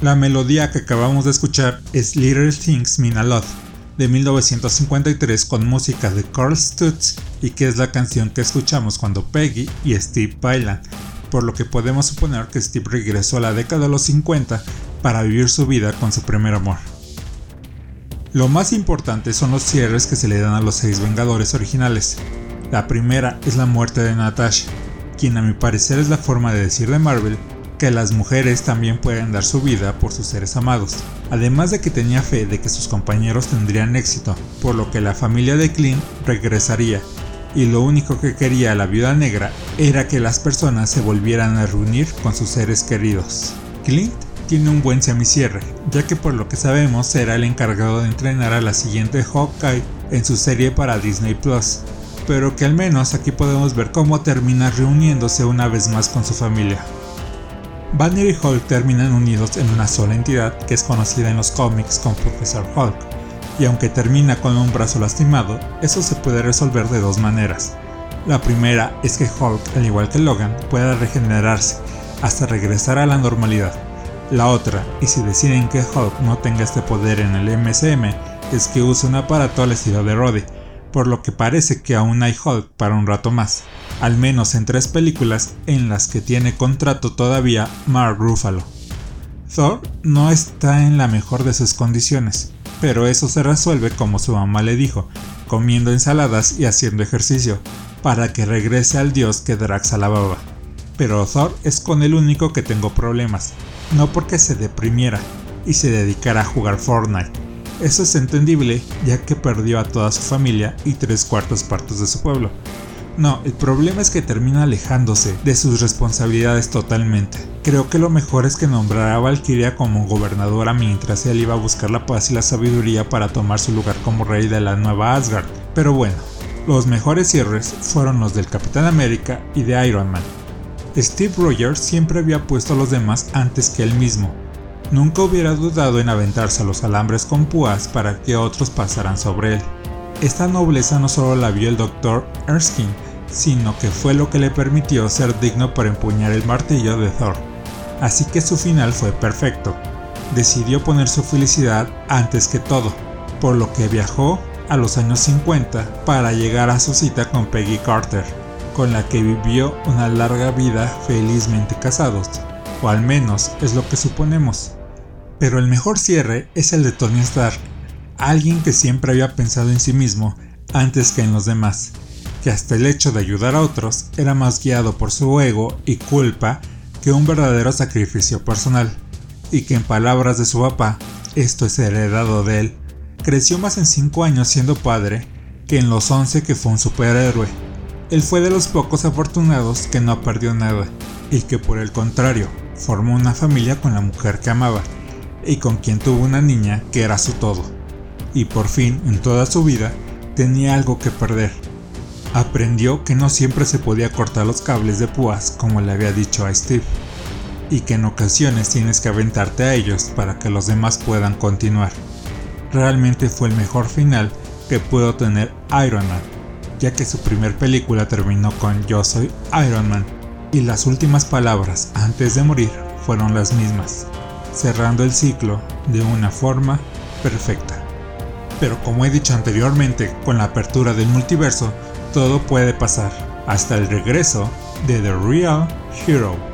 La melodía que acabamos de escuchar es Little Things Mean a Lot de 1953 con música de Carl Stutz y que es la canción que escuchamos cuando Peggy y Steve bailan, por lo que podemos suponer que Steve regresó a la década de los 50 para vivir su vida con su primer amor. Lo más importante son los cierres que se le dan a los seis Vengadores originales. La primera es la muerte de Natasha, quien a mi parecer es la forma de decir de Marvel que las mujeres también pueden dar su vida por sus seres amados, además de que tenía fe de que sus compañeros tendrían éxito, por lo que la familia de Clint regresaría, y lo único que quería la viuda negra era que las personas se volvieran a reunir con sus seres queridos. Clint tiene un buen semicierre, ya que por lo que sabemos será el encargado de entrenar a la siguiente Hawkeye en su serie para Disney Plus, pero que al menos aquí podemos ver cómo termina reuniéndose una vez más con su familia. Banner y Hulk terminan unidos en una sola entidad que es conocida en los cómics como Professor Hulk, y aunque termina con un brazo lastimado, eso se puede resolver de dos maneras. La primera es que Hulk, al igual que Logan, pueda regenerarse hasta regresar a la normalidad. La otra, y si deciden que Hulk no tenga este poder en el MCM, es que use un aparato al estilo de Roddy, por lo que parece que aún hay Hulk para un rato más, al menos en tres películas en las que tiene contrato todavía Mark Ruffalo. Thor no está en la mejor de sus condiciones, pero eso se resuelve como su mamá le dijo, comiendo ensaladas y haciendo ejercicio, para que regrese al dios que Drax alababa. Pero Thor es con el único que tengo problemas, no porque se deprimiera y se dedicara a jugar Fortnite, eso es entendible ya que perdió a toda su familia y tres cuartos partes de su pueblo. No, el problema es que termina alejándose de sus responsabilidades totalmente. Creo que lo mejor es que nombrara a Valkyria como gobernadora mientras él iba a buscar la paz y la sabiduría para tomar su lugar como rey de la nueva Asgard. Pero bueno, los mejores cierres fueron los del Capitán América y de Iron Man. Steve Rogers siempre había puesto a los demás antes que él mismo, Nunca hubiera dudado en aventarse a los alambres con púas para que otros pasaran sobre él. Esta nobleza no solo la vio el Dr. Erskine, sino que fue lo que le permitió ser digno para empuñar el martillo de Thor. Así que su final fue perfecto. Decidió poner su felicidad antes que todo, por lo que viajó a los años 50 para llegar a su cita con Peggy Carter, con la que vivió una larga vida felizmente casados, o al menos es lo que suponemos. Pero el mejor cierre es el de Tony Stark, alguien que siempre había pensado en sí mismo antes que en los demás, hasta el hecho de ayudar a otros era más guiado por su ego y culpa que un verdadero sacrificio personal, y que en palabras de su papá, esto es heredado de él, creció más en 5 años siendo padre que en los 11 que fue un superhéroe. Él fue de los pocos afortunados que no perdió nada, y que por el contrario, formó una familia con la mujer que amaba, y con quien tuvo una niña que era su todo. Y por fin, en toda su vida, tenía algo que perder. Aprendió que no siempre se podía cortar los cables de púas como le había dicho a Steve, y que en ocasiones tienes que aventarte a ellos para que los demás puedan continuar. Realmente fue el mejor final que pudo tener Iron Man, ya que su primer película terminó con Yo soy Iron Man, y las últimas palabras antes de morir fueron las mismas cerrando el ciclo de una forma perfecta. Pero como he dicho anteriormente, con la apertura del multiverso, todo puede pasar, hasta el regreso de The Real Hero.